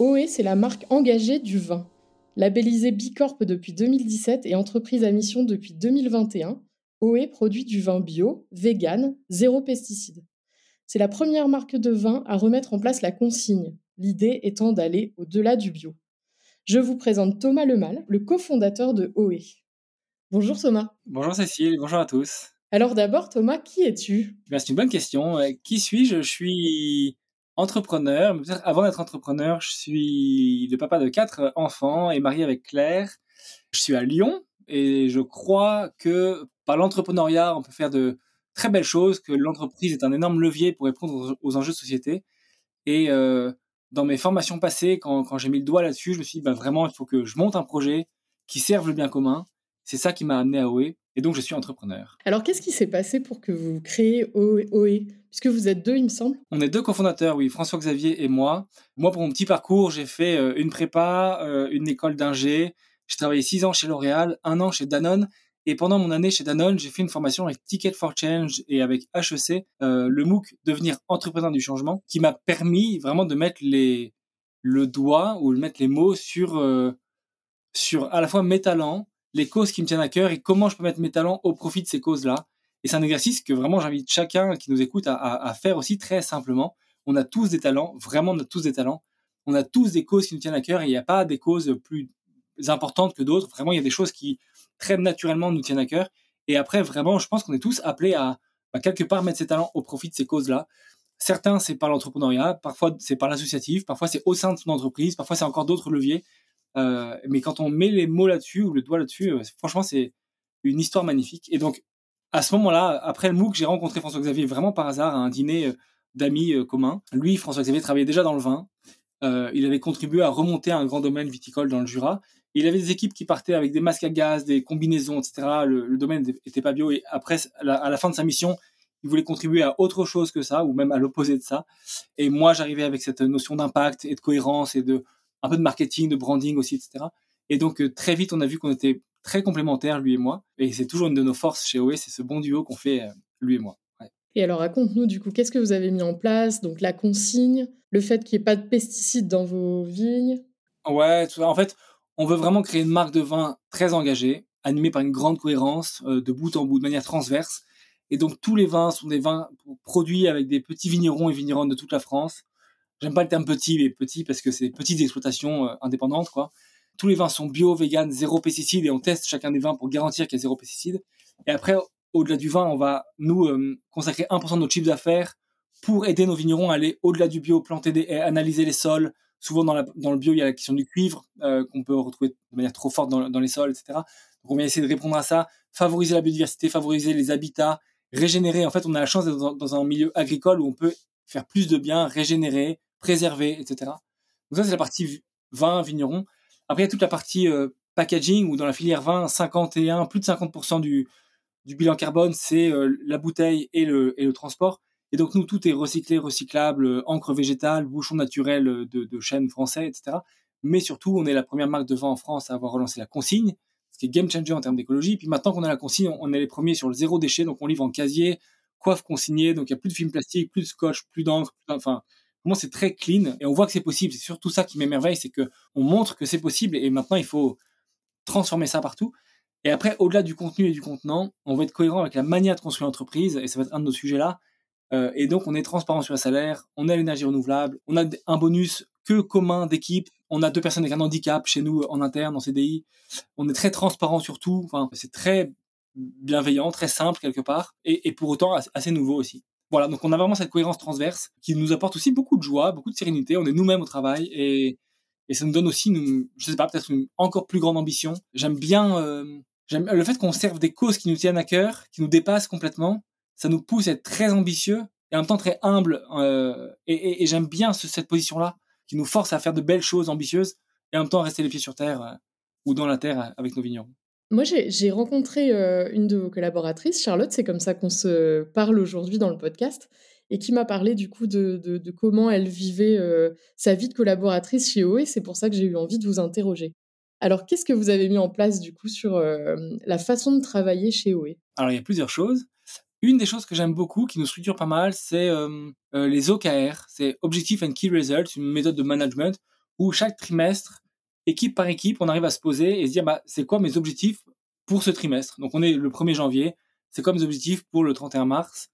OE, c'est la marque engagée du vin. Labellisée Bicorp depuis 2017 et entreprise à mission depuis 2021, OE produit du vin bio, vegan, zéro pesticide. C'est la première marque de vin à remettre en place la consigne, l'idée étant d'aller au-delà du bio. Je vous présente Thomas Lemal, le cofondateur de OE. Bonjour Thomas. Bonjour Cécile, bonjour à tous. Alors d'abord Thomas, qui es-tu? Eh C'est une bonne question. Euh, qui suis-je? Je suis entrepreneur. Avant d'être entrepreneur, je suis le papa de quatre enfants et marié avec Claire. Je suis à Lyon et je crois que par l'entrepreneuriat, on peut faire de très belles choses, que l'entreprise est un énorme levier pour répondre aux enjeux de société. Et euh, dans mes formations passées, quand, quand j'ai mis le doigt là-dessus, je me suis dit, bah, vraiment, il faut que je monte un projet qui serve le bien commun. C'est ça qui m'a amené à OE. Et donc, je suis entrepreneur. Alors, qu'est-ce qui s'est passé pour que vous créez OE Puisque vous êtes deux, il me semble. On est deux cofondateurs, oui, François-Xavier et moi. Moi, pour mon petit parcours, j'ai fait euh, une prépa, euh, une école d'ingé. J'ai travaillé six ans chez L'Oréal, un an chez Danone. Et pendant mon année chez Danone, j'ai fait une formation avec Ticket for Change et avec HEC, euh, le MOOC Devenir entrepreneur du changement, qui m'a permis vraiment de mettre les, le doigt ou de mettre les mots sur, sur à la fois mes talents, les causes qui me tiennent à cœur et comment je peux mettre mes talents au profit de ces causes-là. Et c'est un exercice que vraiment j'invite chacun qui nous écoute à, faire aussi très simplement. On a tous des talents, vraiment on a tous des talents. On a tous des causes qui nous tiennent à cœur et il n'y a pas des causes plus importantes que d'autres. Vraiment, il y a des choses qui très naturellement nous tiennent à cœur. Et après, vraiment, je pense qu'on est tous appelés à, à quelque part mettre ses talents au profit de ces causes-là. Certains, c'est par l'entrepreneuriat, parfois c'est par l'associatif, parfois c'est au sein de son entreprise, parfois c'est encore d'autres leviers. Euh, mais quand on met les mots là-dessus ou le doigt là-dessus, euh, franchement, c'est une histoire magnifique. Et donc, à ce moment-là, après le MOOC, j'ai rencontré François-Xavier vraiment par hasard à un dîner euh, d'amis communs. Lui, François-Xavier, travaillait déjà dans le vin. il avait contribué à remonter un grand domaine viticole dans le Jura. il avait des équipes qui partaient avec des masques à gaz, des combinaisons, etc. Le, domaine n'était pas bio. Et après, à la, fin de sa mission, il voulait contribuer à autre chose que ça, ou même à l'opposé de ça. Et moi, j'arrivais avec cette notion d'impact et de cohérence et de un peu de marketing, de branding aussi, etc. Et donc euh, très vite, on a vu qu'on était très complémentaires, lui et moi. Et c'est toujours une de nos forces chez OE, c'est ce bon duo qu'on fait, euh, lui et moi. Et alors raconte-nous du coup, qu'est-ce que vous avez mis en place? Donc la consigne, le fait qu'il n'y ait pas de pesticides dans vos vignes? Ouais, en fait, on veut vraiment créer une marque de vin très engagée, animée par une grande cohérence, euh, de bout en bout, de manière transverse. Et donc tous les vins sont des vins produits avec des petits vignerons et vigneronnes de toute la France, J'aime pas le terme petit, mais petit parce que c'est petites exploitations euh, indépendantes, quoi. Tous les vins sont bio, vegan, zéro pesticide et on teste chacun des vins pour garantir qu'il y a zéro pesticide. Et après, au-delà du vin, on va nous euh, consacrer 1% de notre chiffre d'affaires pour aider nos vignerons à aller au-delà du bio, planter des analyser les sols. Souvent dans, le bio, il y a la question du cuivre euh, qu'on peut retrouver de manière trop forte dans, les sols, etc. Donc on vient essayer de répondre à ça, favoriser la biodiversité, favoriser les habitats, régénérer. En fait, on a la chance d'être dans un milieu agricole où on peut faire plus de bien, régénérer, préserver, etc. Donc ça, c'est la partie vin, vigneron. Après, il y a toute la partie euh, packaging, où dans la filière vin, 51, plus de 50% du, bilan carbone, c'est euh, la bouteille et le, et le transport. Et donc, nous, tout est recyclé, recyclable, euh, encre végétale, bouchon naturel de, de chêne français, etc. Mais surtout, on est la première marque de vin en France à avoir relancé la consigne, ce qui est game changer en termes d'écologie. Puis maintenant qu'on a la consigne, on est les premiers sur le zéro déchet, donc on livre en casier, coiffe consignée, donc il n'y a plus de film plastique, plus de scotch, plus d'encre, enfin, moi, c'est très clean et on voit que c'est possible. C'est surtout ça qui m'émerveille, c'est que on montre que c'est possible et maintenant il faut transformer ça partout. Et après, au-delà du contenu et du contenant, on va être cohérent avec la manière de construire l'entreprise et ça va être un de nos sujets là. Euh, et donc, on est transparent sur le salaire, on a l'énergie renouvelable, on a un bonus que commun d'équipe. On a deux personnes avec un handicap chez nous en interne, en CDI. On est très transparent sur tout. Enfin, c'est très bienveillant, très simple quelque part, et, pour autant assez nouveau aussi. Voilà, donc on a vraiment cette cohérence transverse qui nous apporte aussi beaucoup de joie, beaucoup de sérénité. On est nous-mêmes au travail et, ça nous donne aussi, une, je sais pas, peut-être une encore plus grande ambition. J'aime bien euh, le fait qu'on serve des causes qui nous tiennent à cœur, qui nous dépassent complètement. Ça nous pousse à être très ambitieux et en même temps très humble. Euh, et, j'aime bien cette position-là qui nous force à faire de belles choses ambitieuses et en même temps rester les pieds sur terre euh, ou dans la terre avec nos vignerons. Moi, j'ai rencontré euh, une de vos collaboratrices, Charlotte, c'est comme ça qu'on se parle aujourd'hui dans le podcast, et qui m'a parlé du coup de, comment elle vivait sa vie de collaboratrice chez OE. C'est pour ça que j'ai eu envie de vous interroger. Alors, qu'est-ce que vous avez mis en place du coup sur la façon de travailler chez OE Alors, il y a plusieurs choses. Une des choses que j'aime beaucoup, qui nous structure pas mal, c'est euh, euh, les OKR, c'est Objective and Key Results, une méthode de management où chaque trimestre, équipe par équipe, on arrive à se poser et se dire bah, c'est quoi mes objectifs pour ce trimestre? Donc on est le 1er janvier, c'est quoi mes objectifs pour le 31 mars,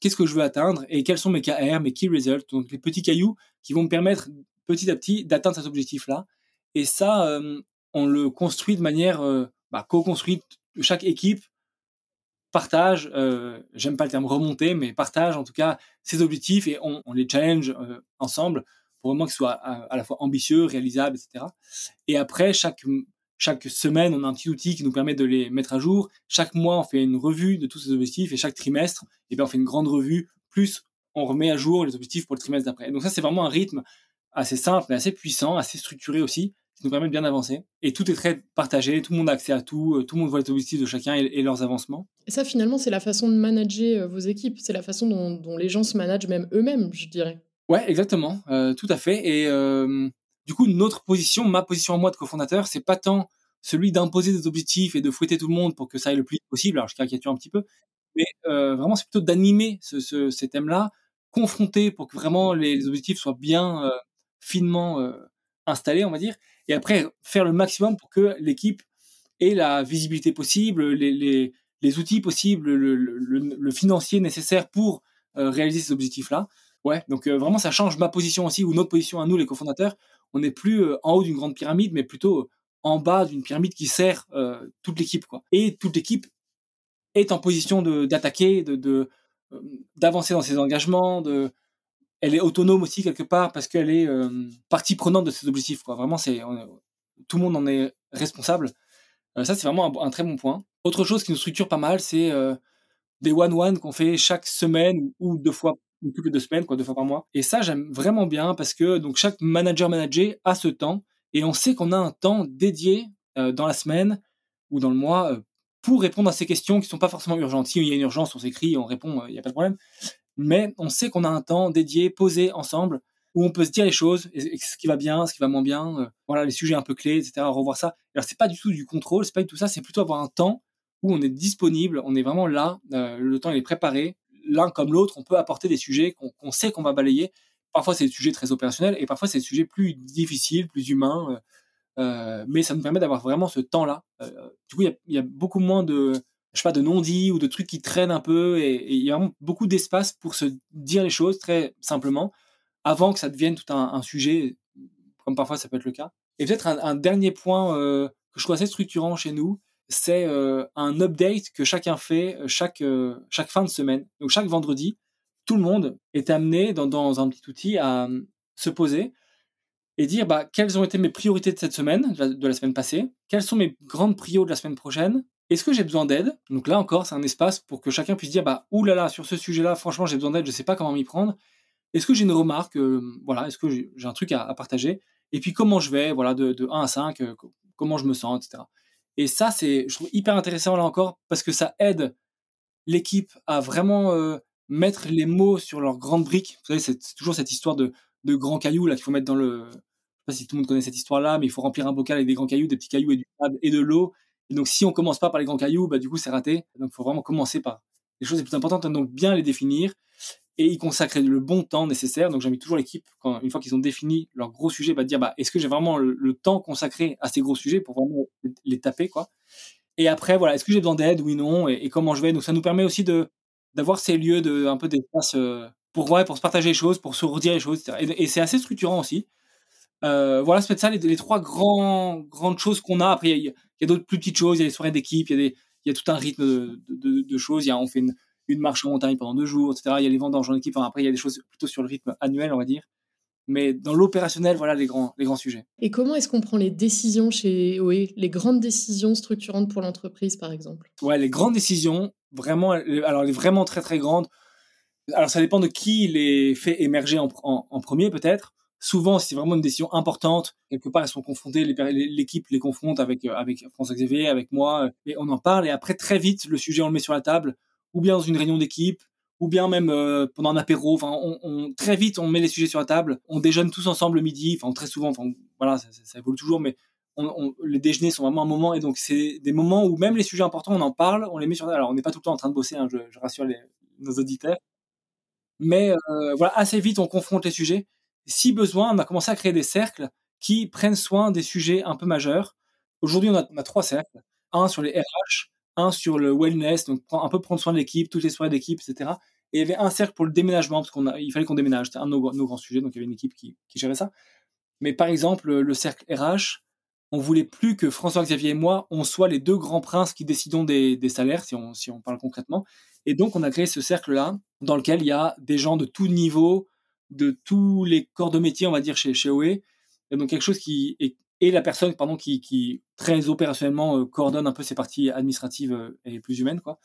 qu'est-ce que je veux atteindre? Et quels sont mes KR, mes Key Results, donc les petits cailloux qui vont me permettre petit à petit d'atteindre cet objectif-là. Et ça, euh, on le construit de manière bah, co-construite, chaque équipe partage, euh, j'aime pas le terme remonter, mais partage en tout cas ses objectifs et on, les challenge euh, ensemble pour vraiment qu'ils soient à, la fois ambitieux, réalisables, etc. Et après, chaque, chaque semaine, on a un petit outil qui nous permet de les mettre à jour. Chaque mois, on fait une revue de tous ces objectifs et chaque trimestre, eh bien, on fait une grande revue, plus on remet à jour les objectifs pour le trimestre d'après. Donc ça, c'est vraiment un rythme assez simple, mais assez puissant, assez structuré aussi, qui nous permet de bien avancer. Et tout est très partagé, tout le monde a accès à tout, euh, tout le monde voit les objectifs de chacun et, leurs avancements. Et ça, finalement, c'est la façon de manager euh, vos équipes, c'est la façon dont, les gens se managent même eux-mêmes, je dirais. Ouais, exactement, euh, tout à fait. Et du coup, notre position, ma position en moi de cofondateur, c'est pas tant celui d'imposer des objectifs et de fouetter tout le monde pour que ça aille le plus possible. Alors, je caricature un petit peu, mais vraiment, c'est plutôt d'animer ce, ces thèmes-là, confronter pour que vraiment les, objectifs soient bien finement installés, on va dire, et après faire le maximum pour que l'équipe ait la visibilité possible, les, les, les outils possibles, le, le, le, financier nécessaire pour euh, réaliser ces objectifs-là. Ouais, donc euh, vraiment ça change ma position aussi ou notre position à nous les cofondateurs. On n'est plus euh, en haut d'une grande pyramide, mais plutôt en bas d'une pyramide qui sert toute l'équipe quoi. Et toute l'équipe est en position d'attaquer, de, d'avancer dans ses engagements, de elle est autonome aussi quelque part parce qu'elle est euh, partie prenante de ses objectifs. Quoi. Vraiment, c'est tout le monde en est responsable. Euh, ça, c'est vraiment un, très bon point. Autre chose qui nous structure pas mal, c'est euh, des one-one qu'on fait chaque semaine ou deux fois ou plus que deux semaines, quoi, deux fois par mois. Et ça, j'aime vraiment bien parce que donc chaque manager manager a ce temps et on sait qu'on a un temps dédié dans la semaine ou dans le mois pour répondre à ces questions qui sont pas forcément urgentes. Si il y a une urgence, on s'écrit, on répond, il n'y a pas de problème mais on sait qu'on a un temps dédié, posé ensemble, où on peut se dire les choses, ce qui va bien, ce qui va moins bien, euh, voilà les sujets un peu clés, etc. Revoir ça. Alors c'est pas du tout du contrôle, c'est pas du tout ça, c'est plutôt avoir un temps où on est disponible, on est vraiment là, euh, le temps est préparé, l'un comme l'autre, on peut apporter des sujets qu'on sait qu'on va balayer. Parfois c'est des sujets très opérationnels et parfois c'est des sujets plus difficiles, plus humains, euh, mais ça nous permet d'avoir vraiment ce temps-là. du coup il y, a, beaucoup moins de de non-dits ou de trucs qui traînent un peu. Et il y a beaucoup d'espace pour se dire les choses très simplement avant que ça devienne tout un, sujet, comme parfois ça peut être le cas. Et peut-être un, dernier point euh, que je trouve assez structurant chez nous, c'est euh, un update que chacun fait euh, chaque, chaque fin de semaine. Donc chaque vendredi, tout le monde est amené dans, un petit outil à se poser et dire bah, quelles ont été mes priorités de cette semaine, de la semaine passée, quelles sont mes grandes prios de la semaine prochaine, est-ce que j'ai besoin d'aide? Donc là encore, c'est un espace pour que chacun puisse dire bah oulala, là là, sur ce sujet-là, franchement, j'ai besoin d'aide, je ne sais pas comment m'y prendre. Est-ce que j'ai une remarque euh, Voilà, est-ce que j'ai un truc à, partager? Et puis comment je vais Voilà, de, de 1 à 5, euh, comment je me sens, etc. Et ça, c'est, je trouve hyper intéressant là encore parce que ça aide l'équipe à vraiment euh, mettre les mots sur leurs grandes briques. Vous savez, c'est toujours cette histoire de, grands cailloux là qu'il faut mettre dans le. Je sais pas si tout le monde connaît cette histoire-là, mais il faut remplir un bocal avec des grands cailloux, des petits cailloux et du sable et de l'eau. Et donc, si on commence pas par les grands cailloux, bah, du coup, c'est raté. Donc, il faut vraiment commencer par les choses les plus importantes, donc bien les définir et y consacrer le bon temps nécessaire. Donc, j'invite toujours l'équipe, une fois qu'ils ont défini leur gros sujet, bah, dire, bah, est-ce que j'ai vraiment le, temps consacré à ces gros sujets pour vraiment les taper, quoi. Et après, voilà, est-ce que j'ai besoin d'aide, oui, non, et, comment je vais? Donc, ça nous permet aussi de, d'avoir ces lieux de, un peu d'espace euh, pour, ouais, pour se partager les choses, pour se redire les choses. Et, c'est assez structurant aussi. Euh, voilà, c'est peut-être ça les, trois grandes choses qu'on a. Après, il y a, d'autres plus petites choses, il y a les soirées d'équipe, il y, a y a tout un rythme de, de, de choses. Y a, on fait une, une, marche en montagne pendant deux jours, etc. Il y a les vendanges en équipe. Enfin, après, il y a des choses plutôt sur le rythme annuel, on va dire. Mais dans l'opérationnel, voilà les grands, les grands sujets. Et comment est-ce qu'on prend les décisions chez OE, les grandes décisions structurantes pour l'entreprise, par exemple? Ouais, les grandes décisions, vraiment, alors les vraiment très très grandes, Alors ça dépend de qui les fait émerger en, en, premier peut-être. Souvent, c'est vraiment une décision importante, quelque part, elles sont confrontées, l'équipe les confronte avec, avec François Xavier, avec moi, et on en parle. Et après, très vite, le sujet, on le met sur la table, ou bien dans une réunion d'équipe, ou bien même euh, pendant un apéro. Enfin, très vite, on met les sujets sur la table. On déjeune tous ensemble le midi. Enfin, très souvent. Enfin, voilà, ça, évolue toujours, mais les déjeuners sont vraiment un moment. Et donc, c'est des moments où même les sujets importants, on en parle, on les met sur la table. Alors, on n'est pas tout le temps en train de bosser. Hein, je, rassure nos auditeurs. Mais euh, voilà, assez vite, on confronte les sujets. Si besoin, on a commencé à créer des cercles qui prennent soin des sujets un peu majeurs. Aujourd'hui, on a trois cercles. Un sur les RH, un sur le wellness, donc un peu prendre soin de l'équipe, toutes les soirées d'équipe, etc. Et il y avait un cercle pour le déménagement, parce qu'on il fallait qu'on déménage. C'était un de nos, grands sujets, donc il y avait une équipe qui, qui gérait ça. Mais par exemple, le cercle RH, on voulait plus que François-Xavier et moi, on soit les deux grands princes qui décidons des, salaires, si on, si on parle concrètement. Et donc, on a créé ce cercle-là, dans lequel il y a des gens de tout niveau, de tous les corps de métier, on va dire, chez, chez OE. Et donc, quelque chose qui est, et la personne, pardon, qui, qui très opérationnellement euh, coordonne un peu ces parties administratives euh, et plus humaines, quoi.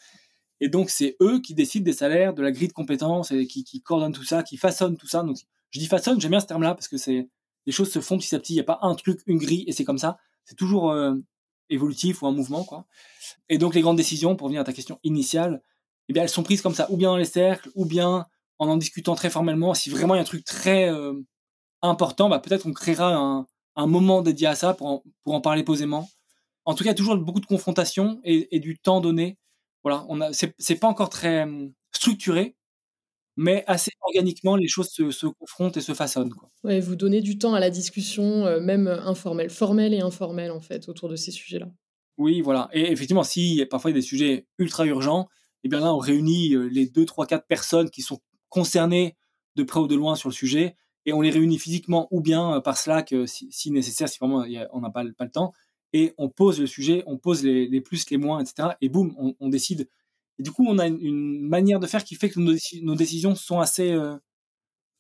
Et donc, c'est eux qui décident des salaires, de la grille de compétences, et qui, coordonnent tout ça, qui façonnent tout ça. Donc, je dis façonne, j'aime bien ce terme-là, parce que c'est, les choses se font petit à petit. Il n'y a pas un truc, une grille, et c'est comme ça. C'est toujours euh, évolutif ou un mouvement, quoi. Et donc, les grandes décisions, pour revenir à ta question initiale, eh bien, elles sont prises comme ça, ou bien dans les cercles, ou bien en en discutant très formellement. Si vraiment il y a un truc très important, bah, peut-être on créera un, un, moment dédié à ça pour en, pour en parler posément. En tout cas, toujours beaucoup de confrontation et, et du temps donné. Voilà, on a, c'est pas encore très hum, structuré, mais assez organiquement, les choses se, se confrontent et se façonnent. Quoi. Ouais, vous donnez du temps à la discussion, euh, même informelle, formelle et informelle, en fait, autour de ces sujets-là. Oui, voilà. Et effectivement, si parfois il y a des sujets ultra urgents, et bien là, on réunit euh, les deux, trois, quatre personnes qui sont concernées de près ou de loin sur le sujet, et on les réunit physiquement ou bien euh, par Slack euh, si, nécessaire, si vraiment on n'a pas, pas, le temps, et on pose le sujet, on pose les, plus, les moins, etc. Et boum, on, décide. Et du coup, on a une, manière de faire qui fait que nos, décisions sont assez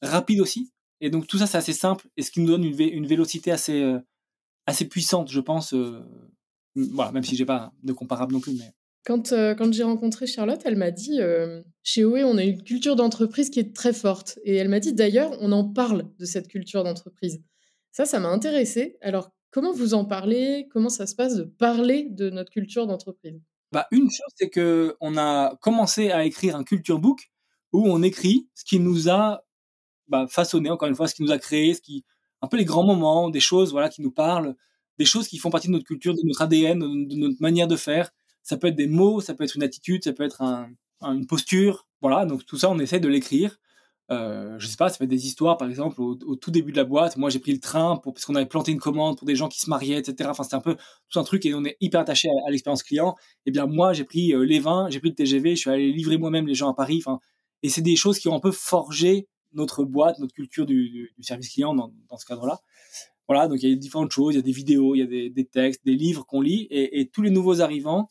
rapides aussi. Et donc tout ça, c'est assez simple, et ce qui nous donne une, une vélocité assez, assez puissante, je pense. voilà, même si j'ai pas de comparable non plus, quand, euh, quand j'ai rencontré Charlotte, elle m'a dit euh, chez OE, on a une culture d'entreprise qui est très forte. Et elle m'a dit d'ailleurs, on en parle de cette culture d'entreprise. Ça, ça m'a intéressé. Alors, comment vous en parlez? Comment ça se passe de parler de notre culture d'entreprise? Bah, Une chose, c'est qu'on a commencé à écrire un culture book où on écrit ce qui nous a bah, façonné, encore une fois, ce qui nous a créé, ce qui, un peu les grands moments, des choses voilà, qui nous parlent, des choses qui font partie de notre culture, de notre ADN, de notre manière de faire ça peut être des mots, ça peut être une attitude, ça peut être un, une posture. Voilà, donc tout ça, on essaie de l'écrire. Euh, je sais pas, ça être des histoires, par exemple, au, tout début de la boîte. Moi, j'ai pris le train pour, parce qu'on avait planté une commande pour des gens qui se mariaient, etc. Enfin, c'était un peu tout un truc et on est hyper attaché à, l'expérience client. Et eh bien, moi, j'ai pris euh, les vins, j'ai pris le TGV, je suis allé livrer moi-même les gens à Paris. Enfin, et c'est des choses qui ont un peu forgé notre boîte, notre culture du, service client dans, ce cadre-là. Voilà, donc il y a différentes choses, il y a des vidéos, il y a des, textes, des livres qu'on lit et tous les nouveaux arrivants,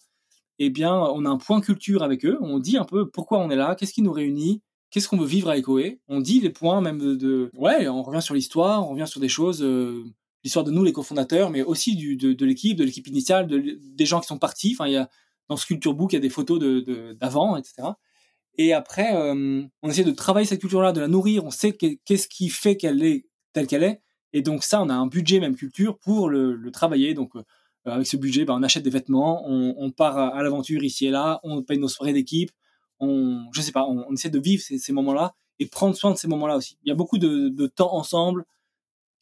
eh bien, on a un point culture avec eux. On dit un peu pourquoi on est là, qu'est-ce qui nous réunit, qu'est-ce qu'on veut vivre avec OE. On dit les points même de, ouais, on revient sur l'histoire, on revient sur des choses, euh, l'histoire de nous les cofondateurs, mais aussi de, l'équipe, de l'équipe initiale, de, des gens qui sont partis. Enfin, il y a dans ce culture book, il y a des photos de d'avant, etc. Et après, euh, on essaie de travailler cette culture-là, de la nourrir. On sait qu'est-ce qui fait qu'elle est telle qu'elle est. Et donc ça, on a un budget même culture pour le, le travailler. Donc euh, avec ce budget, ben, on achète des vêtements, on, part à, l'aventure ici et là, on paye nos soirées d'équipe, on, je sais pas, on, essaie de vivre ces, moments-là et prendre soin de ces moments-là aussi. Il y a beaucoup de, temps ensemble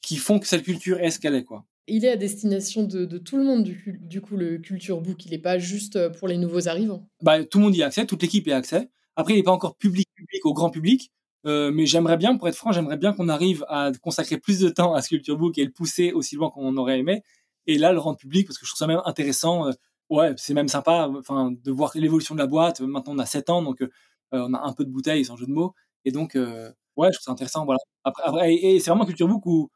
qui font que cette culture est ce qu'elle est, quoi. Il est à destination de, tout le monde, du, coup, le Culture Book. Il n'est pas juste euh, pour les nouveaux arrivants. Bah, tout le monde y a accès, toute l'équipe y a accès. Après, il n'est pas encore public, public au grand public. Euh, mais j'aimerais bien, pour être franc, j'aimerais bien qu'on arrive à consacrer plus de temps à ce Culture Book et le pousser aussi loin qu'on aurait aimé et là le rendre public parce que je trouve ça même intéressant. Euh, ouais, c'est même sympa, enfin, de voir l'évolution de la boîte. Maintenant, on a 7 ans, donc euh, on a un peu de bouteille, sans jeu de mots. Et donc, euh, ouais, je trouve ça intéressant. Voilà. Après, et, c'est vraiment culture book où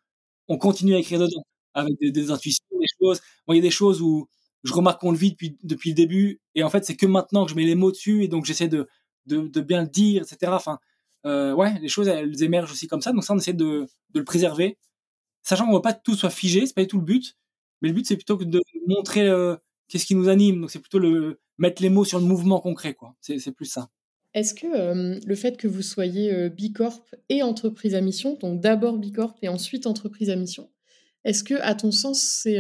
on continue à écrire dedans, avec des, intuitions, des choses. Bon, il y a des choses où je remarque qu'on le vit depuis, depuis le début, et en fait, c'est que maintenant que je mets les mots dessus, et donc j'essaie de, de, bien le dire, etc. Enfin, euh, ouais, les choses, elles émergent aussi comme ça. Donc ça, on essaie de, de le préserver, sachant qu'on ne veut pas que tout soit figé, c'est pas du tout le but. Mais le but, c'est plutôt que de montrer euh, qu'est-ce qui nous anime. Donc, c'est plutôt le mettre les mots sur le mouvement concret, quoi. C'est plus ça. Est-ce que le fait que vous soyez Bicorp et entreprise à mission, donc d'abord Bicorp et ensuite entreprise à mission, est-ce que, à ton sens, c'est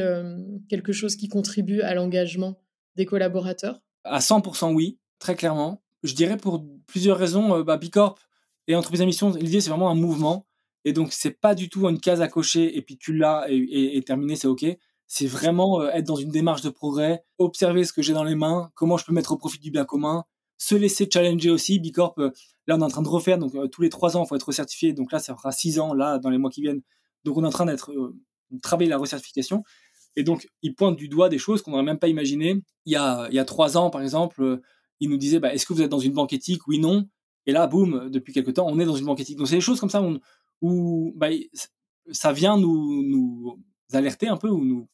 quelque chose qui contribue à l'engagement des collaborateurs? À 100% oui, très clairement. Je dirais pour plusieurs raisons. Bah, Bicorp et entreprise à mission, l'idée c'est vraiment un mouvement. Et donc, c'est pas du tout une case à cocher et puis tu l'as et, terminé, c'est OK. C'est vraiment être dans une démarche de progrès, observer ce que j'ai dans les mains, comment je peux mettre au profit du bien commun, se laisser challenger aussi. Bicorp, euh, là, on est en train de refaire, donc euh, tous les trois ans, il faut être recertifié. Donc là, ça fera six ans, là, dans les mois qui viennent. Donc on est en train d'être euh, travailler la recertification. Et donc, il pointe du doigt des choses qu'on n'aurait même pas imaginées. Il y a, il y a trois ans, par exemple, il nous disait, bah, est-ce que vous êtes dans une banque éthique? Oui, non. Et là, boum, depuis quelques temps, on est dans une banque éthique. Donc, c'est des choses comme ça où, bah, ça vient nous, nous alerter un peu ou nous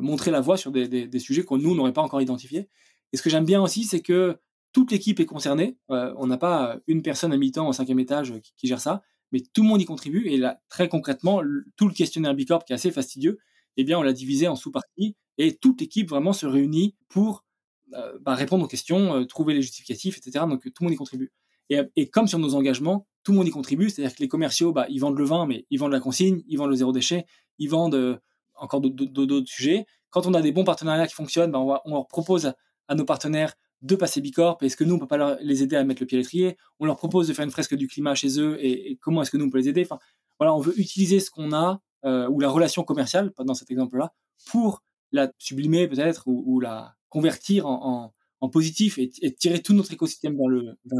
montrer la voie sur des, sujets qu'on nous n'aurait pas encore identifiés. Et ce que j'aime bien aussi, c'est que toute l'équipe est concernée. Euh, on n'a pas une personne à mi-temps au cinquième étage qui, gère ça, mais tout le monde y contribue. Et là, très concrètement, tout le questionnaire Bicorp qui est assez fastidieux, eh bien, on l'a divisé en sous-parties et toute l'équipe vraiment se réunit pour euh, bah, répondre aux questions, euh, trouver les justificatifs, etc. Donc tout le monde y contribue. Et, comme sur nos engagements, tout le monde y contribue. C'est-à-dire que les commerciaux, bah, ils vendent le vin, mais ils vendent la consigne, ils vendent le zéro déchet, ils vendent encore d'autres sujets. Quand on a des bons partenariats qui fonctionnent, bah, on, leur propose à nos partenaires de passer Bicorp Est-ce que nous, on peut pas les aider à mettre le pied à l'étrier? On leur propose de faire une fresque du climat chez eux et, comment est-ce que nous, on peut les aider? Enfin, voilà, on veut utiliser ce qu'on a euh, ou la relation commerciale, dans cet exemple-là, pour la sublimer peut-être ou, la convertir en, positif et, tirer tout notre écosystème vers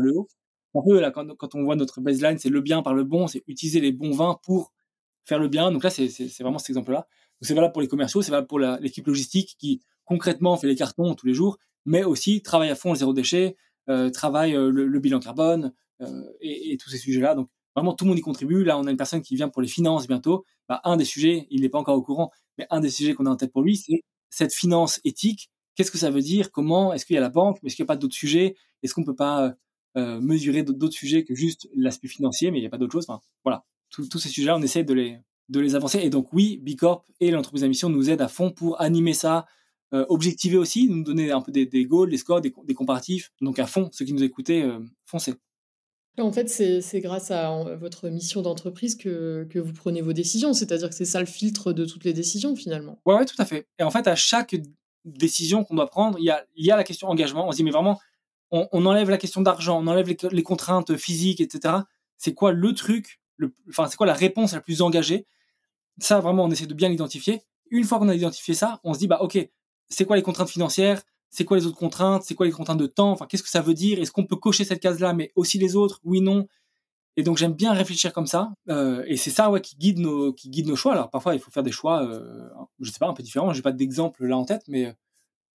le, haut. Quand on voit notre baseline, c'est le bien par le bon, c'est utiliser les bons vins pour faire le bien. Donc là, c'est vraiment cet exemple-là. C'est valable pour les commerciaux, c'est valable pour l'équipe logistique qui concrètement fait les cartons tous les jours mais aussi travaille à fond le zéro déchet, euh, travaille euh, le, bilan carbone euh, et, tous ces sujets-là. Donc vraiment tout le monde y contribue. Là, on a une personne qui vient pour les finances bientôt. Bah, un des sujets, il n'est pas encore au courant, mais un des sujets qu'on a en tête pour lui, c'est cette finance éthique. Qu'est-ce que ça veut dire? Comment? Est-ce qu'il y a la banque? Est-ce qu'il n'y a pas d'autres sujets? Est-ce qu'on ne peut pas mesurer d'autres sujets que juste l'aspect financier, mais il n'y a pas d'autre chose? Enfin, Voilà, tous ces sujets-là, on essaie de les, de les avancer. Et donc oui, Bicorp et l'entreprise à mission nous aident à fond pour animer ça, euh, objectiver aussi, nous donner un peu des, des goals, des scores, des, comparatifs. Donc à fond, ceux qui nous écoutaient, euh, foncez. En fait, c'est grâce à votre mission d'entreprise que, que, vous prenez vos décisions. C'est-à-dire que c'est ça le filtre de toutes les décisions finalement. Ouais, ouais, tout à fait. Et en fait, à chaque décision qu'on doit prendre, il y a, il y a la question engagement. On se dit, mais vraiment, on, enlève la question d'argent, on enlève les, contraintes physiques, etc. C'est quoi le truc, enfin, c'est quoi la réponse la plus engagée? Ça, vraiment, on essaie de bien l'identifier. Une fois qu'on a identifié ça, on se dit, bah, ok, c'est quoi les contraintes financières, c'est quoi les autres contraintes, c'est quoi les contraintes de temps, enfin qu'est-ce que ça veut dire, est-ce qu'on peut cocher cette case-là, mais aussi les autres, oui, non. Et donc j'aime bien réfléchir comme ça, euh, et c'est ça ouais, qui guide nos qui guide nos choix. Alors parfois il faut faire des choix, euh, je sais pas, un peu différents. J'ai pas d'exemple là en tête, mais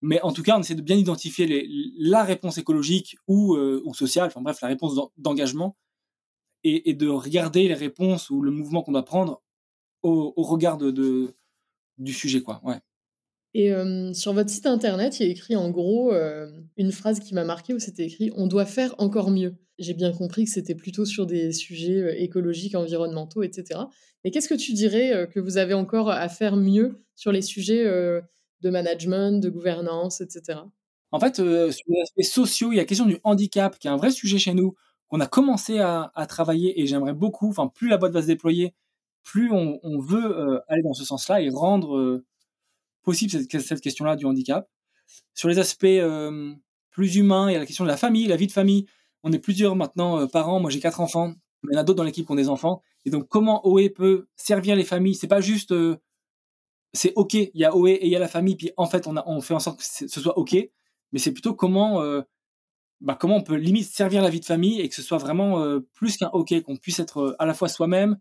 mais en tout cas on essaie de bien identifier la réponse écologique ou euh, ou sociale, enfin bref la réponse d'engagement, et, et, de regarder les réponses ou le mouvement qu'on doit prendre au, au regard de, de, du sujet quoi. Ouais. Et sur votre site internet, il y a écrit en gros une phrase qui m'a marqué où c'était écrit On doit faire encore mieux. J'ai bien compris que c'était plutôt sur des sujets écologiques, environnementaux, etc. Mais qu'est-ce que tu dirais que vous avez encore à faire mieux sur les sujets de management, de gouvernance, etc. En fait, sur les aspects sociaux, il y a la question du handicap, qui est un vrai sujet chez nous, qu'on a commencé à, travailler et j'aimerais beaucoup, enfin, plus la boîte va se déployer, plus on, veut aller dans ce sens-là et rendre possible cette, cette question-là du handicap. Sur les aspects euh, plus humains, il y a la question de la famille, la vie de famille. On est plusieurs maintenant euh, parents. Moi, j'ai quatre enfants. Il y en a d'autres dans l'équipe qui ont des enfants. Et donc, comment OE peut servir les familles? C'est pas juste, euh, c'est OK, il y a OE et il y a la famille, puis en fait, on, a, on fait en sorte que ce soit OK. Mais c'est plutôt comment, bah, comment on peut limite servir la vie de famille et que ce soit vraiment plus qu'un OK, qu'on puisse être à la fois soi-même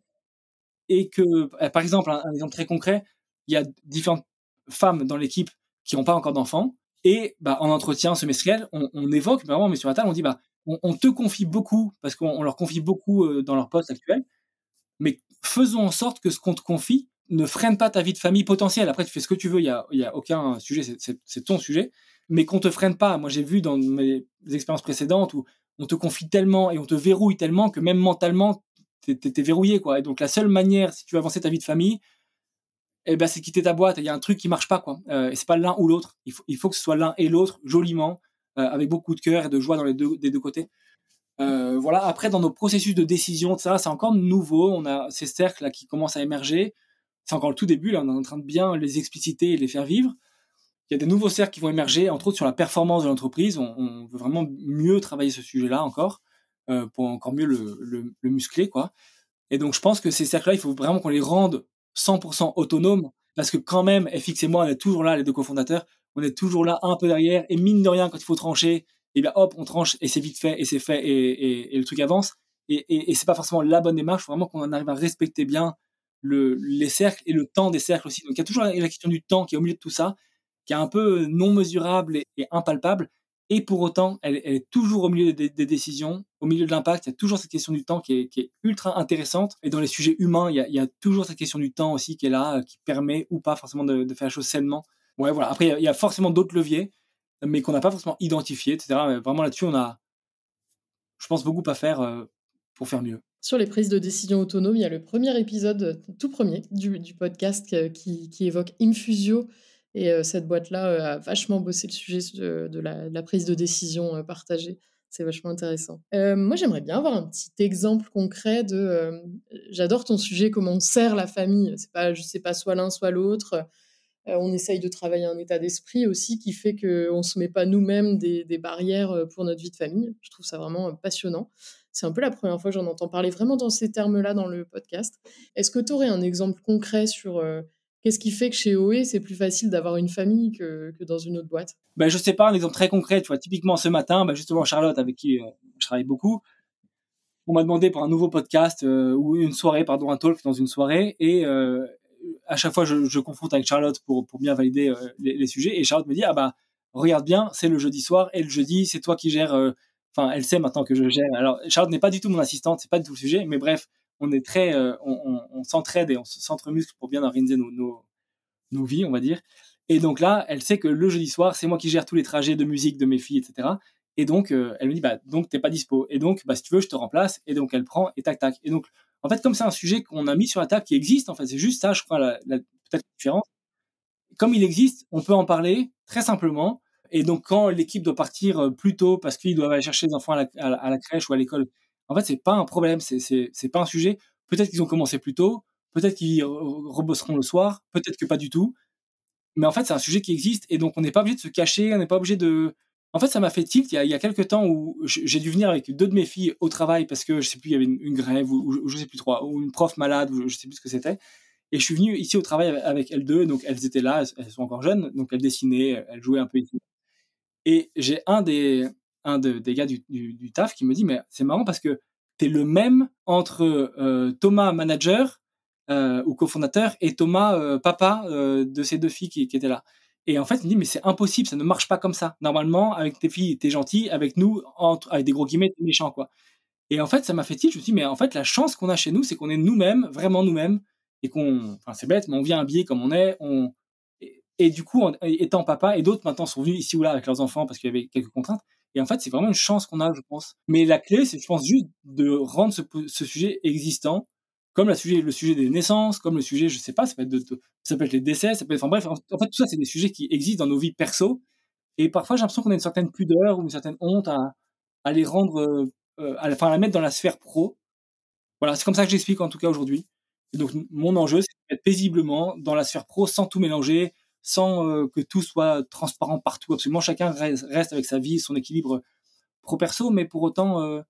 et que, par exemple, un, exemple très concret, il y a différentes femmes dans l'équipe qui n'ont pas encore d'enfants. Et bah, en entretien semestriel, on, on évoque, vraiment, mais sur la table, on dit bah, on, te confie beaucoup, parce qu'on leur confie beaucoup euh, dans leur poste actuel, mais faisons en sorte que ce qu'on te confie ne freine pas ta vie de famille potentielle. Après, tu fais ce que tu veux, il n'y y a aucun sujet, c'est ton sujet, mais qu'on te freine pas. Moi, j'ai vu dans mes expériences précédentes où on te confie tellement et on te verrouille tellement que même mentalement, tu es, verrouillé. Quoi. Et donc, la seule manière, si tu veux avancer ta vie de famille, eh ben, c'est quitter ta boîte. Il y a un truc qui marche pas, quoi. Euh, et c'est pas l'un ou l'autre. Il faut, il faut que ce soit l'un et l'autre, joliment, euh, avec beaucoup de cœur et de joie dans les deux, des deux côtés. Euh, voilà. Après, dans nos processus de décision, ça, c'est encore nouveau. On a ces cercles là qui commencent à émerger. C'est encore le tout début. Là, on est en train de bien les expliciter et les faire vivre. Il y a des nouveaux cercles qui vont émerger, entre autres sur la performance de l'entreprise. On, veut vraiment mieux travailler ce sujet-là encore euh, pour encore mieux le, le, le, muscler, quoi. Et donc, je pense que ces cercles-là, il faut vraiment qu'on les rende 100% autonomes parce que quand même, FX et moi, on est toujours là, les deux cofondateurs. On est toujours là, un peu derrière. Et mine de rien, quand il faut trancher, et bien hop, on tranche et c'est vite fait et c'est fait et, le truc avance. Et, et, et c'est pas forcément la bonne démarche. Faut vraiment qu'on arrive à respecter bien le, les cercles et le temps des cercles aussi. Donc il y a toujours la, question du temps qui est au milieu de tout ça, qui est un peu non mesurable et, impalpable. Et pour autant, elle, est toujours au milieu des, décisions, au milieu de l'impact. Il y a toujours cette question du temps qui est, ultra intéressante. Et dans les sujets humains, il y, a, toujours cette question du temps aussi qui est là, qui permet ou pas forcément de, faire la chose sainement. Ouais, voilà. Après, il y a, forcément d'autres leviers mais qu'on n'a pas forcément identifié, etc. Vraiment là-dessus, on a, je pense, beaucoup à faire euh, pour faire mieux. Sur les prises de décision autonomes, il y a le premier épisode, tout premier, du, podcast qui, évoque Infusio. Et cette boîte-là a vachement bossé le sujet de, la, prise de décision partagée. C'est vachement intéressant. Moi, j'aimerais bien avoir un petit exemple concret de. J'adore ton sujet, comment on sert la famille. C'est pas, je sais pas, soit l'un, soit l'autre. On essaye de travailler un état d'esprit aussi qui fait qu'on ne se met pas nous-mêmes des, barrières pour notre vie de famille. Je trouve ça vraiment passionnant. C'est un peu la première fois que j'en entends parler vraiment dans ces termes-là dans le podcast. Est-ce que tu aurais un exemple concret sur qu'est-ce qui fait que chez OE, c'est plus facile d'avoir une famille que, dans une autre boîte? Ben, Je sais pas, un exemple très concret. Tu vois, typiquement ce matin, ben, justement Charlotte, avec qui euh, je travaille beaucoup, on m'a demandé pour un nouveau podcast euh, ou une soirée, pardon, un talk dans une soirée. Et à chaque fois, je, je, confronte avec Charlotte pour, pour bien valider euh, les, sujets. Et Charlotte me dit, ah bah, regarde bien, c'est le jeudi soir. Et le jeudi, c'est toi qui gères. Euh, enfin, elle sait maintenant que je gère. Alors, Charlotte n'est pas du tout mon assistante, c'est pas du tout le sujet. Mais bref, on est très, euh, on, s'entraide et on s'entremuscle pour bien organiser nos, nos, nos vies, on va dire. Et donc là, elle sait que le jeudi soir, c'est moi qui gère tous les trajets de musique de mes filles, etc. Et donc, euh, elle me dit, bah, donc, t'es pas dispo. Et donc, bah, si tu veux, je te remplace. Et donc, elle prend et tac, tac. Et donc, en fait, comme c'est un sujet qu'on a mis sur la table qui existe, en fait, c'est juste ça, je crois, la, peut-être différence. Comme il existe, on peut en parler très simplement. Et donc, quand l'équipe doit partir euh, plus tôt parce qu'ils doivent aller chercher les enfants à la crèche ou à l'école, en fait, c'est pas un problème, c'est, pas un sujet. Peut-être qu'ils ont commencé plus tôt, peut-être qu'ils rebosseront le soir, peut-être que pas du tout. Mais en fait, c'est un sujet qui existe et donc on n'est pas obligé de se cacher, on n'est pas obligé de, en fait, ça m'a fait tilt il y, a, il quelques temps où j'ai dû venir avec deux de mes filles au travail parce que je sais plus, il y avait une, grève ou, ou, je sais plus trop, ou une prof malade ou je sais plus ce que c'était. Et je suis venu ici au travail avec elles deux, donc elles étaient là, elles sont encore jeunes, donc elles dessinaient, elles jouaient un peu ici. Et j'ai un des, un de, des gars du, taf qui me dit, mais c'est marrant parce que t'es le même entre euh, Thomas manager euh, ou cofondateur et Thomas euh, papa de ces deux filles qui, étaient là. Et en fait, il me dit, mais c'est impossible, ça ne marche pas comme ça. Normalement, avec tes filles, t'es gentil, avec nous, entre, avec des gros guillemets, t'es méchant, quoi. Et en fait, ça m'a fait tilt, je me suis dit, mais en fait, la chance qu'on a chez nous, c'est qu'on est nous-mêmes, vraiment nous-mêmes, et qu'on, enfin, c'est bête, mais on vient habillé comme on est, et, du coup, étant papa, et d'autres maintenant sont venus ici ou là avec leurs enfants parce qu'il y avait quelques contraintes. Et en fait, c'est vraiment une chance qu'on a, je pense. Mais la clé, c'est, je pense, juste de rendre ce, sujet existant comme le sujet, des naissances, comme le sujet, je sais pas, ça peut être, les décès, ça peut être, enfin bref, en, fait, tout ça, c'est des sujets qui existent dans nos vies perso. Et parfois, j'ai l'impression qu'on a une certaine pudeur ou une certaine honte à, à les rendre, euh, à, enfin, à la mettre dans la sphère pro. Voilà, c'est comme ça que j'explique en tout cas aujourd'hui. Donc, mon enjeu, c'est d'être paisiblement dans la sphère pro sans tout mélanger, sans euh, que tout soit transparent partout. Absolument, chacun reste avec sa vie, son équilibre pro-perso, mais pour autant, euh,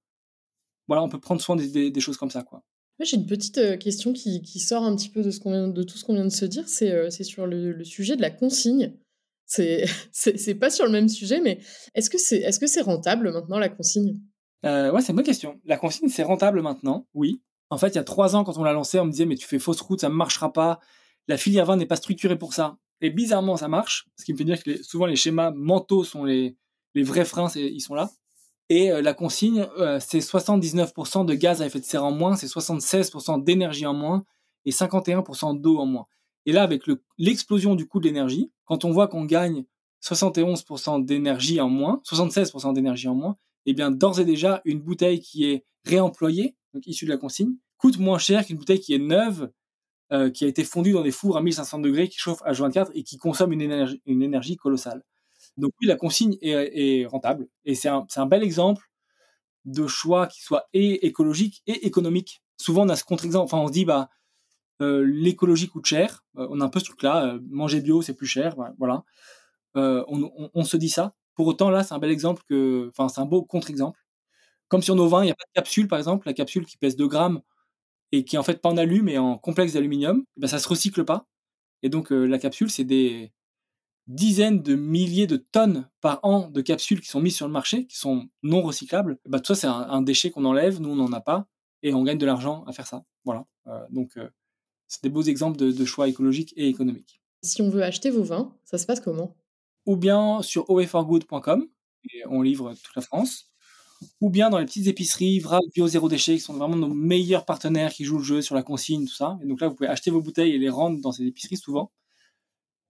voilà, on peut prendre soin des, des, des choses comme ça, quoi. J'ai une petite euh, question qui, qui, sort un petit peu de, ce vient, de tout ce qu'on vient de se dire. C'est euh, sur le, le, sujet de la consigne. C'est pas sur le même sujet, mais est-ce que c'est est -ce c'est rentable maintenant la consigne? Euh, Ouais, c'est une bonne question. La consigne, c'est rentable maintenant, oui. En fait, il y a trois ans, quand on l'a lancé, on me disait, mais tu fais fausse route, ça ne marchera pas. La filière vin n'est pas structurée pour ça. Et bizarrement, ça marche. Ce qui me fait dire que souvent, les schémas mentaux sont les, les vrais freins, ils sont là. Et euh, la consigne, euh, c'est 79% de gaz à effet de serre en moins, c'est 76% d'énergie en moins et 51% d'eau en moins. Et là, avec l'explosion du coût de l'énergie, quand on voit qu'on gagne 71% d'énergie en moins, 76% d'énergie en moins, eh bien, d'ores et déjà, une bouteille qui est réemployée, donc issue de la consigne, coûte moins cher qu'une bouteille qui est neuve, euh, qui a été fondue dans des fours à 1500 degrés, qui chauffe à 24 et qui consomme une énergie, colossale. Donc oui, la consigne est, rentable et c'est un, bel exemple de choix qui soient et écologiques et économiques. Souvent, on a ce contre-exemple. Enfin, on se dit, bah, euh, l'écologie coûte cher. Euh, on a un peu ce truc-là. Euh, manger bio, c'est plus cher. Voilà. On, se dit ça. Pour autant, là, c'est un bel exemple enfin, c'est un beau contre-exemple. Comme sur nos vins, il n'y a pas de capsule, par exemple. La capsule qui pèse 2 grammes et qui est en fait pas en alu, mais en complexe d'aluminium, eh ben, ça se recycle pas. Et donc, la capsule, c'est des dizaines de milliers de tonnes par an de capsules qui sont mises sur le marché, qui sont non recyclables. Bah, tout ça, c'est un, déchet qu'on enlève. Nous, on n'en a pas. Et on gagne de l'argent à faire ça. Voilà. donc, c'est des beaux exemples de, choix écologiques et économiques. Si on veut acheter vos vins, ça se passe comment? Ou bien sur oeforgood.com, et on livre toute la France, ou bien dans les petites épiceries, Vrac, Bio, Zéro Déchet, qui sont vraiment nos meilleurs partenaires qui jouent le jeu sur la consigne, tout ça. Et donc là, vous pouvez acheter vos bouteilles et les rendre dans ces épiceries souvent.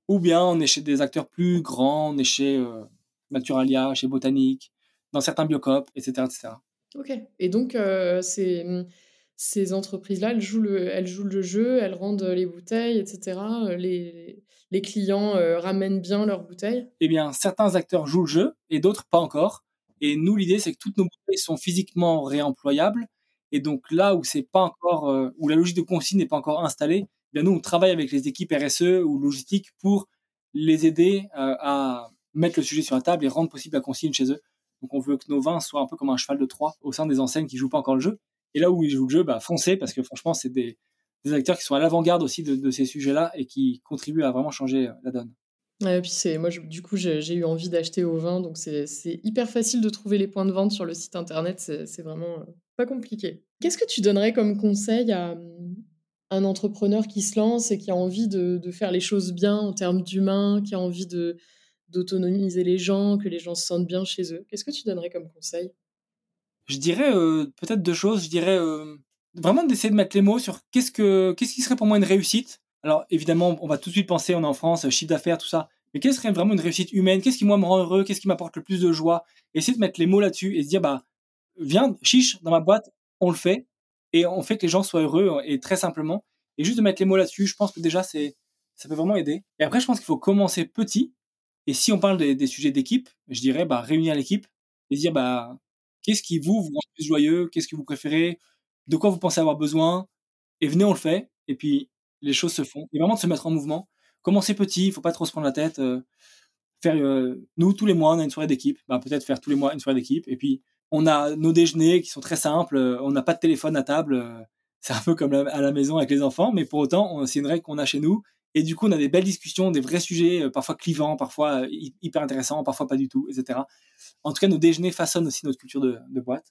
Ou bien on est chez des acteurs plus grands, on est chez euh, Naturalia, chez Botanique, dans certains Biocop, etc. etc. Ok. Et donc, euh, ces entreprises-là, elles jouent, le, elles jouent le jeu, elles rendent les bouteilles, etc. Les, les clients euh, ramènent bien leurs bouteilles Eh bien, certains acteurs jouent le jeu et d'autres pas encore. Et nous, l'idée, c'est que toutes nos bouteilles sont physiquement réemployables. Et donc là où c'est pas encore, euh, où la logique de consigne n'est pas encore installée, eh bien nous, on travaille avec les équipes RSE ou logistique pour les aider euh, à mettre le sujet sur la table et rendre possible la consigne chez eux. Donc on veut que nos vins soient un peu comme un cheval de Troie au sein des enseignes qui jouent pas encore le jeu. Et là où ils jouent le jeu, bah, foncez, parce que franchement, c'est des, acteurs qui sont à l'avant-garde aussi de, ces sujets-là et qui contribuent à vraiment changer euh, la donne. C'est moi du coup j'ai eu envie d'acheter au vin donc c'est hyper facile de trouver les points de vente sur le site internet c'est vraiment euh, pas compliqué. Qu'est-ce que tu donnerais comme conseil à hum, un entrepreneur qui se lance et qui a envie de, faire les choses bien en termes d'humain, qui a envie d'autonomiser les gens, que les gens se sentent bien chez eux? Qu'est-ce que tu donnerais comme conseil? Je dirais euh, peut-être deux choses. Je dirais euh, vraiment d'essayer de mettre les mots sur qu'est-ce que qu'est-ce qui serait pour moi une réussite. Alors évidemment, on va tout de suite penser, on est en France, chiffre d'affaires, tout ça. Mais qu'est-ce serait vraiment une réussite humaine? Qu'est-ce qui moi me rend heureux? Qu'est-ce qui m'apporte le plus de joie? Essayer de mettre les mots là-dessus et se dire bah viens, chiche dans ma boîte, on le fait et on fait que les gens soient heureux et très simplement. Et juste de mettre les mots là-dessus, je pense que déjà c'est ça peut vraiment aider. Et après, je pense qu'il faut commencer petit. Et si on parle des, des sujets d'équipe, je dirais bah réunir l'équipe et dire bah Qu'est-ce qui vous, vous rend plus joyeux? Qu'est-ce que vous préférez? De quoi vous pensez avoir besoin? Et venez, on le fait. Et puis, les choses se font. Et vraiment de se mettre en mouvement. Commencer petit, il faut pas trop se prendre la tête. Euh, faire, euh, nous, tous les mois, on a une soirée d'équipe. Ben, Peut-être faire tous les mois une soirée d'équipe. Et puis, on a nos déjeuners qui sont très simples. On n'a pas de téléphone à table. C'est un peu comme à la maison avec les enfants. Mais pour autant, c'est une règle qu'on a chez nous. Et du coup, on a des belles discussions, des vrais sujets, euh, parfois clivants, parfois euh, hyper intéressants, parfois pas du tout, etc. En tout cas, nos déjeuners façonnent aussi notre culture de, boîte.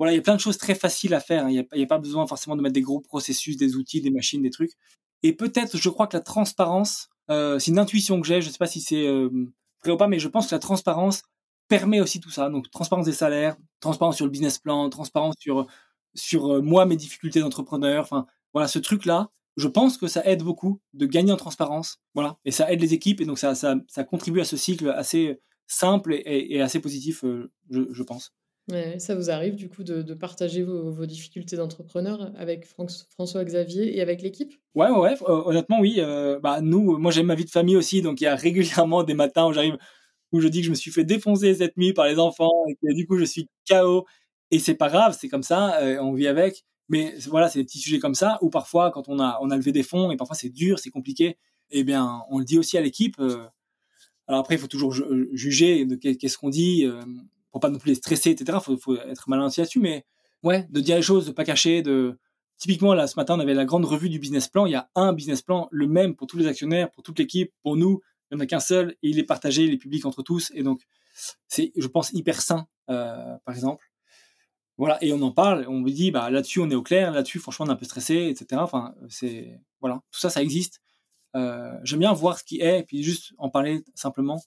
Voilà, il y a plein de choses très faciles à faire. Hein. Il n'y a, pas besoin forcément de mettre des gros processus, des outils, des machines, des trucs. Et peut-être, je crois que la transparence, euh, c'est une intuition que j'ai. Je ne sais pas si c'est vrai ou pas, mais je pense que la transparence permet aussi tout ça. Donc, transparence des salaires, transparence sur le business plan, transparence sur sur moi mes difficultés d'entrepreneur. Enfin, voilà, ce truc-là, je pense que ça aide beaucoup de gagner en transparence. Voilà. Et ça aide les équipes et donc ça, ça, contribue à ce cycle assez simple et, assez positif, euh, je, pense. Ça vous arrive du coup de, partager vos, difficultés d'entrepreneur avec François Xavier et avec l'équipe? Ouais, ouais, ouais euh, honnêtement, oui. Euh, bah, nous, moi j'aime ma vie de famille aussi, donc il y a régulièrement des matins où j'arrive, où je dis que je me suis fait défoncer cette nuit par les enfants et que du coup je suis KO. Et c'est pas grave, c'est comme ça, on vit avec. Mais voilà, c'est des petits sujets comme ça, où parfois, quand on a, on a levé des fonds, et parfois c'est dur, c'est compliqué, eh bien, on le dit aussi à l'équipe. Euh, alors après, il faut toujours juger de qu'est-ce qu'on dit, euh, pour pas non plus les stresser, etc. Faut, faut, être malin aussi là-dessus, mais ouais, de dire les choses, de pas cacher, de... Typiquement, là, ce matin, on avait la grande revue du business plan. Il y a un business plan, le même pour tous les actionnaires, pour toute l'équipe, pour nous. Il n'y en a qu'un seul et il est partagé, il est public entre tous. Et donc, c'est, je pense, hyper sain, euh, par exemple. Voilà, et on en parle, on me dit, bah, là-dessus, on est au clair, là-dessus, franchement, on est un peu stressé, etc. Enfin, c'est, voilà, tout ça, ça existe. Euh, j'aime bien voir ce qui est, et puis juste en parler simplement.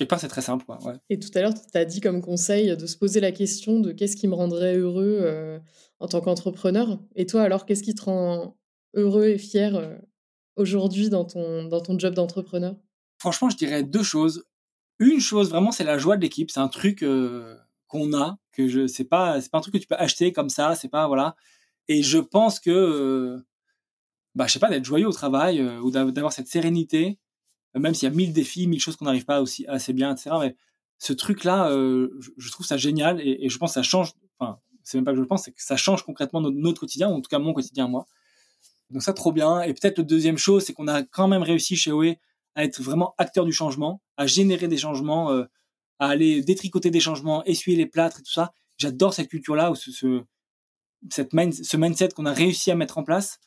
Quelque part, c'est très simple. Et tout à l'heure, tu as dit comme conseil de se poser la question de qu'est-ce qui me rendrait heureux euh, en tant qu'entrepreneur. Et toi, alors, qu'est-ce qui te rend heureux et fier euh, aujourd'hui dans ton, dans ton job d'entrepreneur? Franchement, je dirais deux choses. Une chose, vraiment, c'est la joie de l'équipe. C'est un truc qu'on a, que je sais pas, c'est pas un truc que tu peux acheter comme ça, c'est pas voilà. Et je pense que, euh, bah je sais pas, d'être joyeux au travail euh, ou d'avoir cette sérénité, même s'il y a mille défis, mille choses qu'on n'arrive pas aussi assez bien, etc. Mais ce truc-là, euh, je, trouve ça génial et, je pense que ça change enfin, c'est même pas que je le pense, c'est que ça change concrètement notre, quotidien, ou en tout cas mon quotidien moi. Donc ça, trop bien. Et peut-être le deuxième chose, c'est qu'on a quand même réussi chez OE à être vraiment acteur du changement, à générer des changements, euh, à aller détricoter des changements, essuyer les plâtres et tout ça. J'adore cette culture-là, ou ce, ce, cette ce mindset qu'on a réussi à mettre en place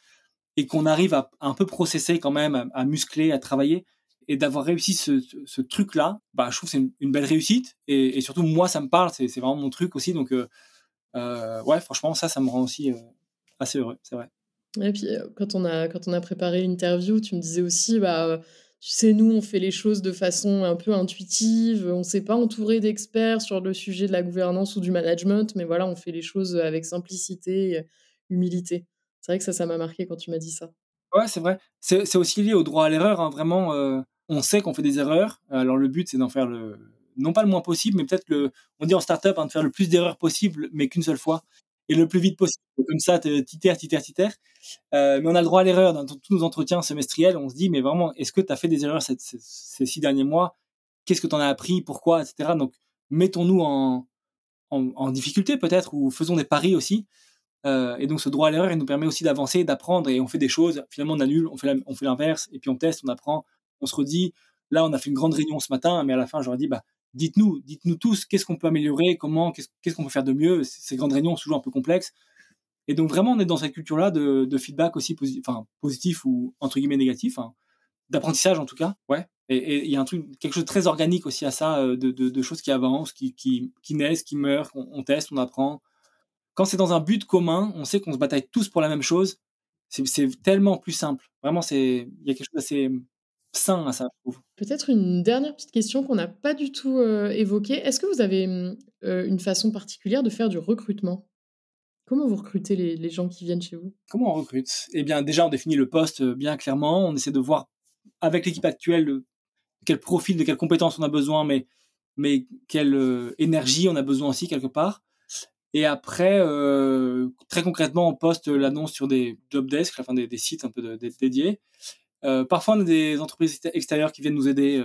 et qu'on arrive à, un peu processer quand même, à, muscler, à travailler. Et d'avoir réussi ce, ce, truc-là, bah, je trouve que c'est une, belle réussite. Et, et, surtout, moi, ça me parle, c'est vraiment mon truc aussi. Donc, euh, euh, ouais, franchement, ça, ça me rend aussi euh, assez heureux, c'est vrai. Et puis, quand on a, quand on a préparé l'interview, tu me disais aussi, bah, tu sais, nous, on fait les choses de façon un peu intuitive, on ne s'est pas entouré d'experts sur le sujet de la gouvernance ou du management, mais voilà, on fait les choses avec simplicité, et humilité. C'est vrai que ça, ça m'a marqué quand tu m'as dit ça. Ouais, c'est vrai. C'est aussi lié au droit à l'erreur. Hein. Vraiment, euh, on sait qu'on fait des erreurs. Alors le but, c'est d'en faire le, non pas le moins possible, mais peut-être le, on dit en startup, hein, de faire le plus d'erreurs possible, mais qu'une seule fois et le plus vite possible. Comme ça, titère, titère, titère. Euh, mais on a le droit à l'erreur dans tous nos entretiens semestriels. On se dit, mais vraiment, est-ce que tu as fait des erreurs ces, six derniers mois? Qu'est-ce que tu en as appris? Pourquoi? Etc. Donc, mettons-nous en, en, difficulté peut-être ou faisons des paris aussi. Euh, et donc, ce droit à l'erreur, il nous permet aussi d'avancer, d'apprendre et on fait des choses. Finalement, on annule, on fait l'inverse et puis on teste, on apprend, on se redit. Là, on a fait une grande réunion ce matin, mais à la fin, j'aurais dit, bah, dites-nous, dites-nous tous qu'est-ce qu'on peut améliorer, comment, qu'est-ce qu'on peut faire de mieux? Ces grandes réunions sont toujours un peu complexes. Et donc vraiment, on est dans cette culture-là de, feedback aussi positif, enfin, positif ou entre guillemets négatif, hein, d'apprentissage en tout cas. Ouais. Et il y a un truc, quelque chose de très organique aussi à ça, euh, de, choses qui avancent, qui, qui, naissent, qui meurent, on, teste, on apprend. Quand c'est dans un but commun, on sait qu'on se bataille tous pour la même chose. C'est tellement plus simple. Vraiment, il y a quelque chose d'assez sain à ça, Peut-être une dernière petite question qu'on n'a pas du tout euh, évoquée. Est-ce que vous avez hum, euh, une façon particulière de faire du recrutement? Comment vous recrutez les, gens qui viennent chez vous? Comment on recrute? Eh bien, déjà, on définit le poste euh, bien clairement. On essaie de voir avec l'équipe actuelle de quel profil, de quelles compétences on a besoin, mais, mais quelle énergie on a besoin aussi quelque part. Et après, très concrètement, on poste l'annonce sur des job desks, enfin des, des sites un peu dédiés. Euh, parfois, on a des entreprises extérieures qui viennent nous aider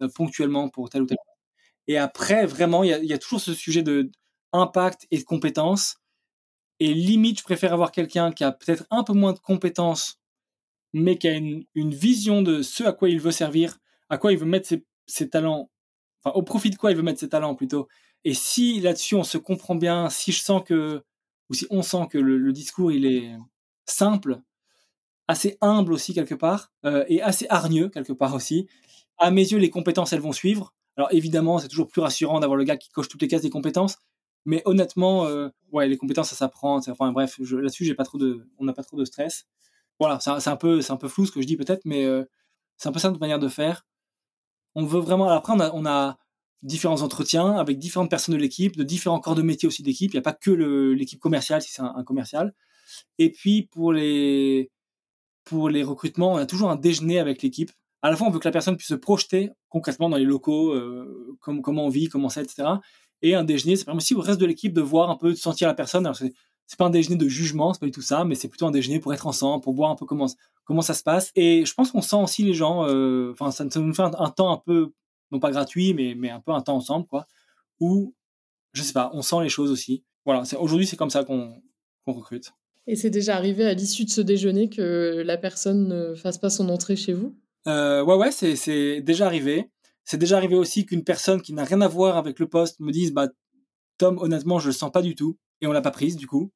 euh, ponctuellement pour tel ou tel. Et après, vraiment, il y a, toujours ce sujet de impact et de compétences. Et limite, je préfère avoir quelqu'un qui a peut-être un peu moins de compétences, mais qui a une, vision de ce à quoi il veut servir, à quoi il veut mettre ses, talents, enfin au profit de quoi il veut mettre ses talents plutôt. Et si là-dessus on se comprend bien, si je sens que, ou si on sent que le discours il est simple, assez humble aussi quelque part, euh, et assez hargneux quelque part aussi. À mes yeux, les compétences, elles vont suivre. Alors évidemment, c'est toujours plus rassurant d'avoir le gars qui coche toutes les cases des compétences, mais honnêtement, euh, ouais, les compétences, ça s'apprend. Enfin bref, là-dessus, j'ai pas trop de, on n'a pas trop de stress. Voilà, c'est un, peu, c'est un peu flou ce que je dis peut-être, mais euh, c'est un peu ça notre manière de faire. On veut vraiment. Après, on a, on a différents entretiens avec différentes personnes de l'équipe, de différents corps de métier aussi d'équipe. Il n'y a pas que l'équipe commerciale si c'est un, commercial. Et puis pour les pour les recrutements, on a toujours un déjeuner avec l'équipe. À la fois, on veut que la personne puisse se projeter concrètement dans les locaux, euh, comment on vit, comment c'est, etc. Et un déjeuner, ça permet aussi au reste de l'équipe de voir un peu, de sentir la personne. Alors, c'est, c'est pas un déjeuner de jugement, c'est pas du tout ça, mais c'est plutôt un déjeuner pour être ensemble, pour voir un peu comment, ça se passe. Et je pense qu'on sent aussi les gens, euh, enfin, ça, nous fait un, temps un peu, non pas gratuit, mais, un peu un temps ensemble, quoi, où, je sais pas, on sent les choses aussi. Voilà, aujourd'hui, c'est comme ça qu'on recrute. Et c'est déjà arrivé à l'issue de ce déjeuner que la personne ne fasse pas son entrée chez vous? Euh, Ouais, ouais, c'est déjà arrivé. C'est déjà arrivé aussi qu'une personne qui n'a rien à voir avec le poste me dise bah, Tom, honnêtement, je le sens pas du tout. Et on l'a pas prise, du coup.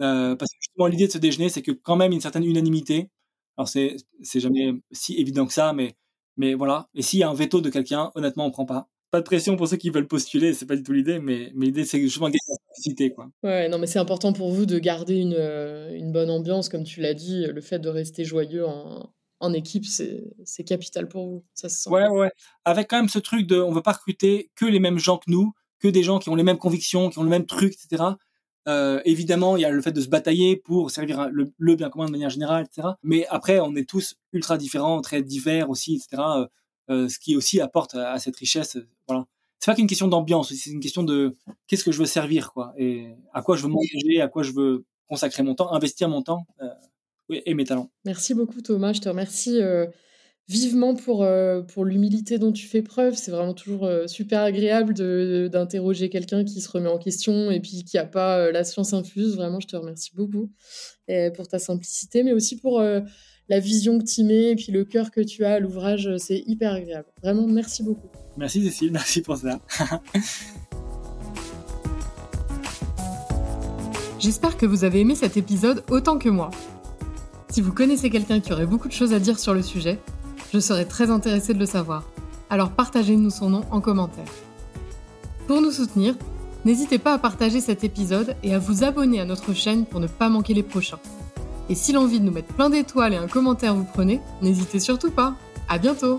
Euh, parce que justement, l'idée de ce déjeuner, c'est que quand même une certaine unanimité. Alors, c'est jamais si évident que ça, mais, mais voilà. Et s'il y a un veto de quelqu'un, honnêtement, on prend pas pas de pression pour ceux qui veulent postuler, c'est pas du tout l'idée, mais, mais l'idée c'est justement simplicité. Quoi. Ouais, non, mais c'est important pour vous de garder une, euh, une bonne ambiance, comme tu l'as dit, le fait de rester joyeux en, en équipe, c'est capital pour vous. Ça se sent. Ouais, ouais. Avec quand même ce truc de, on veut pas recruter que les mêmes gens que nous, que des gens qui ont les mêmes convictions, qui ont le même truc, etc. Euh, évidemment, il y a le fait de se batailler pour servir le, le, bien commun de manière générale, etc. Mais après, on est tous ultra différents, très divers aussi, etc. Euh, ce qui aussi apporte à, cette richesse. Voilà. C'est pas qu'une question d'ambiance, c'est une question de qu'est-ce que je veux servir, quoi, et à quoi je veux m'engager, à quoi je veux consacrer mon temps, investir mon temps euh, et mes talents. Merci beaucoup Thomas, je te remercie vivement pour, euh, pour l'humilité dont tu fais preuve. C'est vraiment toujours euh, super agréable d'interroger quelqu'un qui se remet en question et puis qui n'a pas euh, la science infuse. Vraiment, je te remercie beaucoup pour ta simplicité, mais aussi pour la vision que tu mets et puis le cœur que tu as à l'ouvrage. C'est hyper agréable. Vraiment, merci beaucoup. Merci Cécile, merci pour ça. J'espère que vous avez aimé cet épisode autant que moi. Si vous connaissez quelqu'un qui aurait beaucoup de choses à dire sur le sujet, je serais très intéressée de le savoir. Alors partagez-nous son nom en commentaire. Pour nous soutenir, n'hésitez pas à partager cet épisode et à vous abonner à notre chaîne pour ne pas manquer les prochains. Et si l'envie de nous mettre plein d'étoiles et un commentaire vous prenez, n'hésitez surtout pas. À bientôt!